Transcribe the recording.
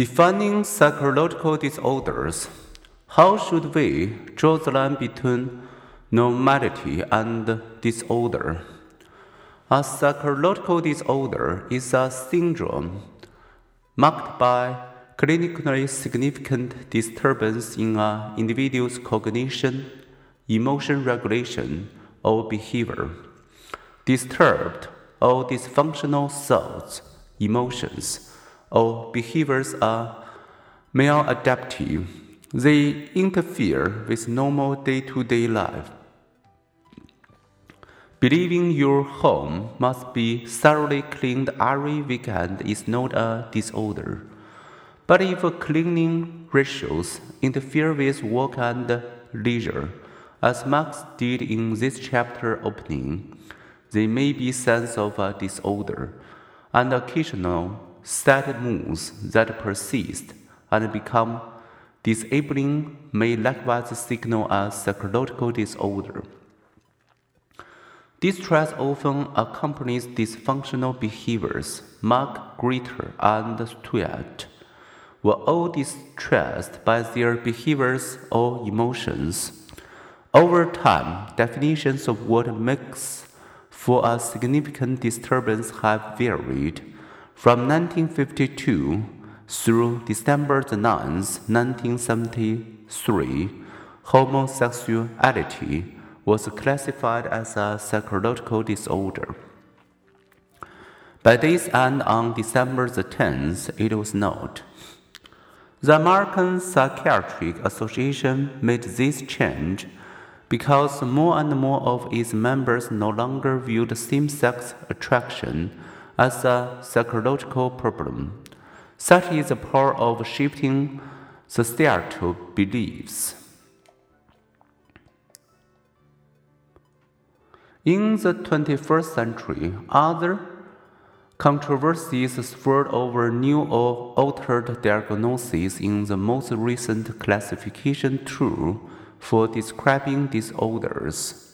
Defining psychological disorders. How should we draw the line between normality and disorder? A psychological disorder is a syndrome marked by clinically significant disturbance in an individual's cognition, emotion regulation, or behavior. Disturbed or dysfunctional thoughts, emotions, or behaviors are maladaptive. They interfere with normal day to day life. Believing your home must be thoroughly cleaned every weekend is not a disorder. But if cleaning ratios interfere with work and leisure, as Marc's did in this chapter opening, they may be signs of a disorder, and occasional sad moods that persist and become disabling may likewise signal a psychological disorder. Distress often accompanies dysfunctional behaviors. Marc Greta and Stuart were all distressed by their behaviors or emotions. Over time, definitions of what makes for a significant disturbance have varied. From 1952 through December 9, 1973, homosexuality was classified as a psychological disorder. By this end, on December 10th, it was not. The American Psychiatric Association made this change because more and more of its members no longer viewed same sex attraction as a psychological problem. Such is the power of shifting societal beliefs. In the 21st century, other controversies swirled over new or altered diagnoses in the most recent classification tool for describing disorders.